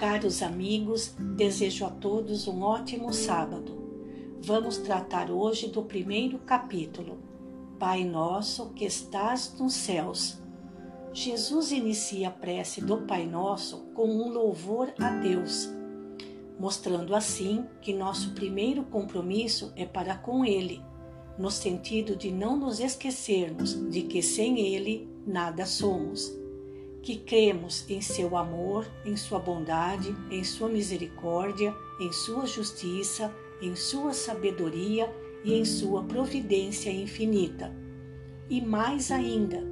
Caros amigos, desejo a todos um ótimo sábado. Vamos tratar hoje do primeiro capítulo. Pai nosso que estás nos céus. Jesus inicia a prece do Pai Nosso com um louvor a Deus, mostrando assim que nosso primeiro compromisso é para com Ele, no sentido de não nos esquecermos de que sem Ele nada somos que cremos em seu amor, em sua bondade, em sua misericórdia, em sua justiça, em sua sabedoria e em sua providência infinita. E mais ainda,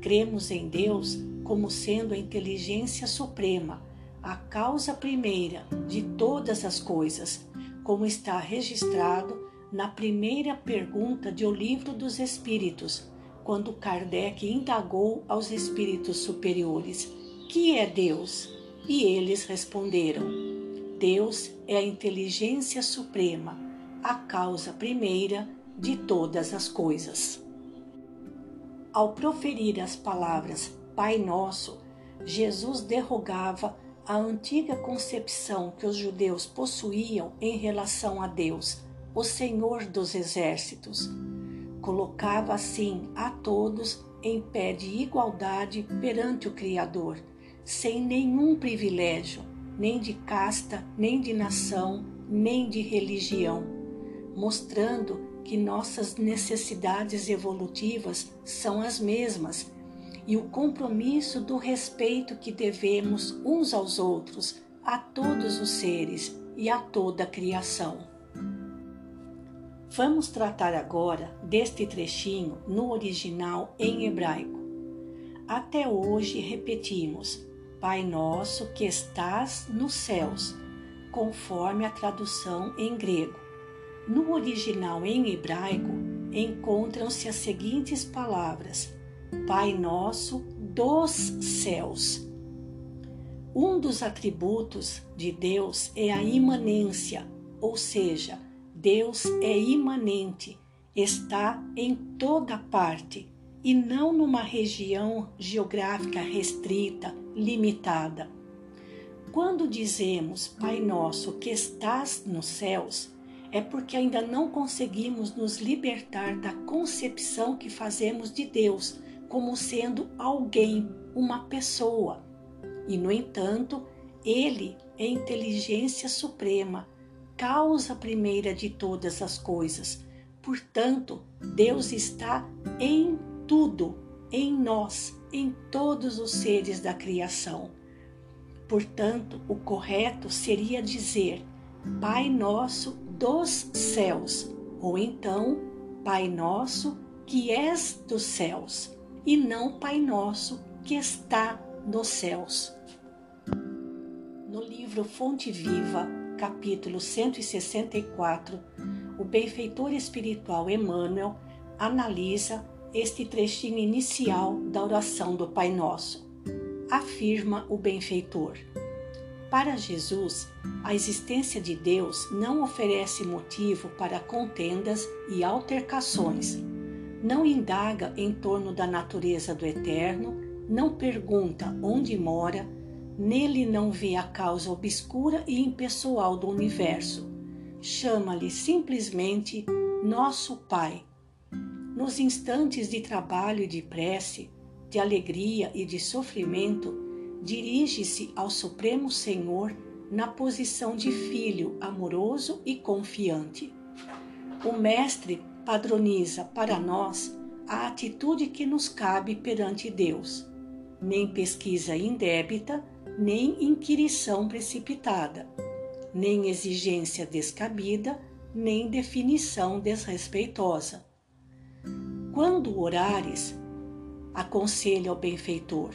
cremos em Deus como sendo a inteligência suprema, a causa primeira de todas as coisas, como está registrado na primeira pergunta do Livro dos Espíritos, quando Kardec indagou aos espíritos superiores: Que é Deus? E eles responderam: Deus é a inteligência suprema, a causa primeira de todas as coisas. Ao proferir as palavras Pai Nosso, Jesus derrogava a antiga concepção que os judeus possuíam em relação a Deus, o Senhor dos Exércitos colocava assim a todos em pé de igualdade perante o Criador, sem nenhum privilégio, nem de casta, nem de nação, nem de religião, mostrando que nossas necessidades evolutivas são as mesmas e o compromisso do respeito que devemos uns aos outros, a todos os seres e a toda a criação. Vamos tratar agora deste trechinho no original em hebraico. Até hoje repetimos: Pai nosso que estás nos céus, conforme a tradução em grego. No original em hebraico encontram-se as seguintes palavras: Pai nosso dos céus. Um dos atributos de Deus é a imanência, ou seja, Deus é imanente, está em toda parte e não numa região geográfica restrita, limitada. Quando dizemos Pai Nosso que estás nos céus, é porque ainda não conseguimos nos libertar da concepção que fazemos de Deus como sendo alguém, uma pessoa. E, no entanto, Ele é inteligência suprema, causa primeira de todas as coisas. Portanto, Deus está em tudo, em nós, em todos os seres da criação. Portanto, o correto seria dizer Pai Nosso dos céus, ou então Pai Nosso que és dos céus, e não Pai Nosso que está nos céus. No livro Fonte Viva, capítulo 164, o benfeitor espiritual Emmanuel analisa este trechinho inicial da oração do Pai Nosso. Afirma o benfeitor: Para Jesus, a existência de Deus não oferece motivo para contendas e altercações. Não indaga em torno da natureza do eterno, não pergunta onde mora, Nele não vê a causa obscura e impessoal do universo. Chama-lhe simplesmente Nosso Pai. Nos instantes de trabalho e de prece, de alegria e de sofrimento, dirige-se ao Supremo Senhor na posição de filho amoroso e confiante. O Mestre padroniza para nós a atitude que nos cabe perante Deus. Nem pesquisa indébita, nem inquirição precipitada, nem exigência descabida, nem definição desrespeitosa. Quando orares, aconselha o benfeitor,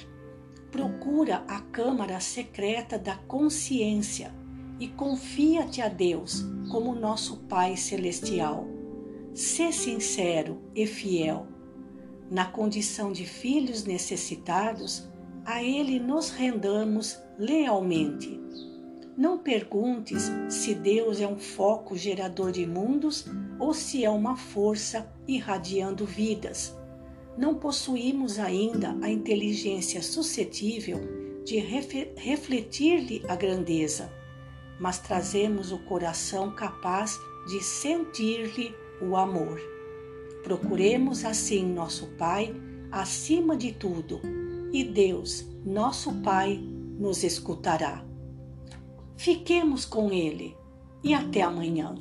procura a câmara secreta da consciência e confia-te a Deus como nosso Pai Celestial. Sê sincero e fiel. Na condição de filhos necessitados, a Ele nos rendamos lealmente. Não perguntes se Deus é um foco gerador de mundos ou se é uma força irradiando vidas. Não possuímos ainda a inteligência suscetível de refletir-lhe a grandeza, mas trazemos o coração capaz de sentir-lhe o amor. Procuremos assim nosso Pai acima de tudo, e Deus, nosso Pai, nos escutará. Fiquemos com Ele e até amanhã.